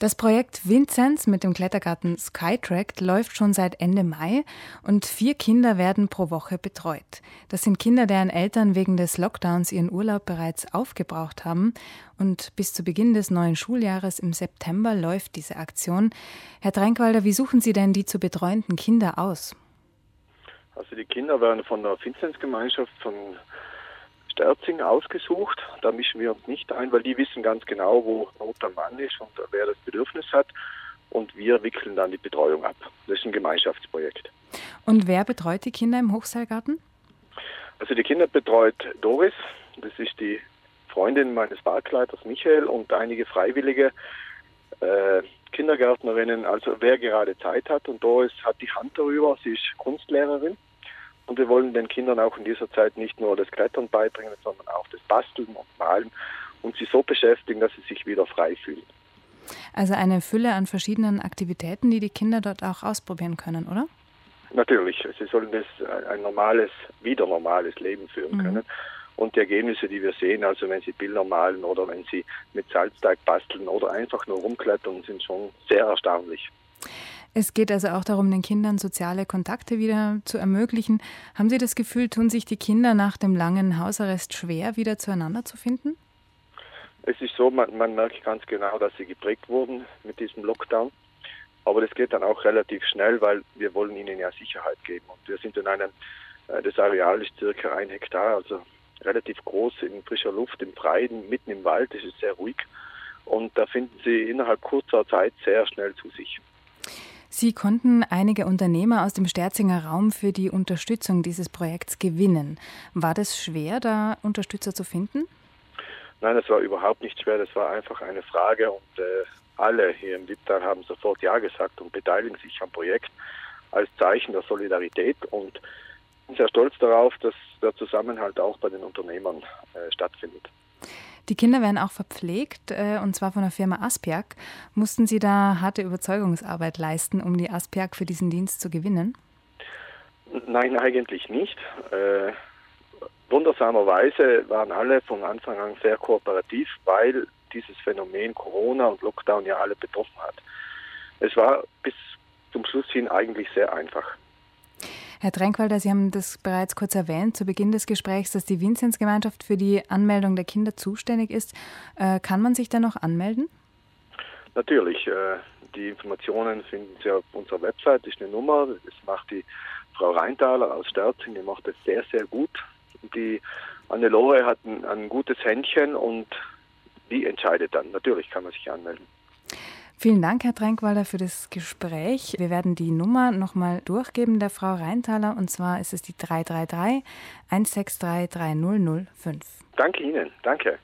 Das Projekt Vinzenz mit dem Klettergarten Skytrack läuft schon seit Ende Mai und vier Kinder werden pro Woche betreut. Das sind Kinder, deren Eltern wegen des Lockdowns ihren Urlaub bereits aufgebraucht haben. Und bis zu Beginn des neuen Schuljahres im September läuft diese Aktion. Herr Drenkwalder, wie suchen Sie denn die zu betreuenden Kinder aus? Also die Kinder werden von der Vinzenzgemeinschaft von Sterzing ausgesucht. Da mischen wir uns nicht ein, weil die wissen ganz genau, wo Not am Mann ist und wer das Bedürfnis hat. Und wir wickeln dann die Betreuung ab. Das ist ein Gemeinschaftsprojekt. Und wer betreut die Kinder im Hochseilgarten? Also die Kinder betreut Doris. Das ist die Freundin meines Parkleiters Michael und einige freiwillige äh, Kindergärtnerinnen. Also wer gerade Zeit hat. Und Doris hat die Hand darüber. Sie ist Kunstlehrerin. Und wir wollen den Kindern auch in dieser Zeit nicht nur das Klettern beibringen, sondern auch das Basteln und Malen und sie so beschäftigen, dass sie sich wieder frei fühlen. Also eine Fülle an verschiedenen Aktivitäten, die die Kinder dort auch ausprobieren können, oder? Natürlich. Sie sollen das ein normales, wieder normales Leben führen mhm. können. Und die Ergebnisse, die wir sehen, also wenn sie Bilder malen oder wenn sie mit Salzteig basteln oder einfach nur rumklettern, sind schon sehr erstaunlich. Es geht also auch darum, den Kindern soziale Kontakte wieder zu ermöglichen. Haben Sie das Gefühl, tun sich die Kinder nach dem langen Hausarrest schwer, wieder zueinander zu finden? Es ist so, man, man merkt ganz genau, dass sie geprägt wurden mit diesem Lockdown. Aber das geht dann auch relativ schnell, weil wir wollen ihnen ja Sicherheit geben. Und wir sind in einem, äh, das Areal ist circa ein Hektar, also relativ groß in frischer Luft, im Freien, mitten im Wald, es ist sehr ruhig. Und da finden sie innerhalb kurzer Zeit sehr schnell zu sich. Sie konnten einige Unternehmer aus dem Sterzinger Raum für die Unterstützung dieses Projekts gewinnen. War das schwer, da Unterstützer zu finden? Nein, das war überhaupt nicht schwer. Das war einfach eine Frage und äh, alle hier im Wipptal haben sofort Ja gesagt und beteiligen sich am Projekt als Zeichen der Solidarität und sind sehr stolz darauf, dass der Zusammenhalt auch bei den Unternehmern äh, stattfindet. Die Kinder werden auch verpflegt, äh, und zwar von der Firma Aspiak. Mussten Sie da harte Überzeugungsarbeit leisten, um die Aspiak für diesen Dienst zu gewinnen? Nein, eigentlich nicht. Äh, wundersamerweise waren alle von Anfang an sehr kooperativ, weil dieses Phänomen Corona und Lockdown ja alle betroffen hat. Es war bis zum Schluss hin eigentlich sehr einfach. Herr Drenkwalder, Sie haben das bereits kurz erwähnt zu Beginn des Gesprächs, dass die Vinzenzgemeinschaft für die Anmeldung der Kinder zuständig ist. Äh, kann man sich da noch anmelden? Natürlich. Äh, die Informationen finden Sie auf unserer Website. Das ist eine Nummer. Das macht die Frau Reintaler aus Sterzing. Die macht das sehr, sehr gut. Die Annelore hat ein, ein gutes Händchen und die entscheidet dann. Natürlich kann man sich anmelden. Vielen Dank, Herr Tränkwalder, für das Gespräch. Wir werden die Nummer nochmal durchgeben der Frau Reintaler und zwar ist es die 333 163 3005. Danke Ihnen, danke.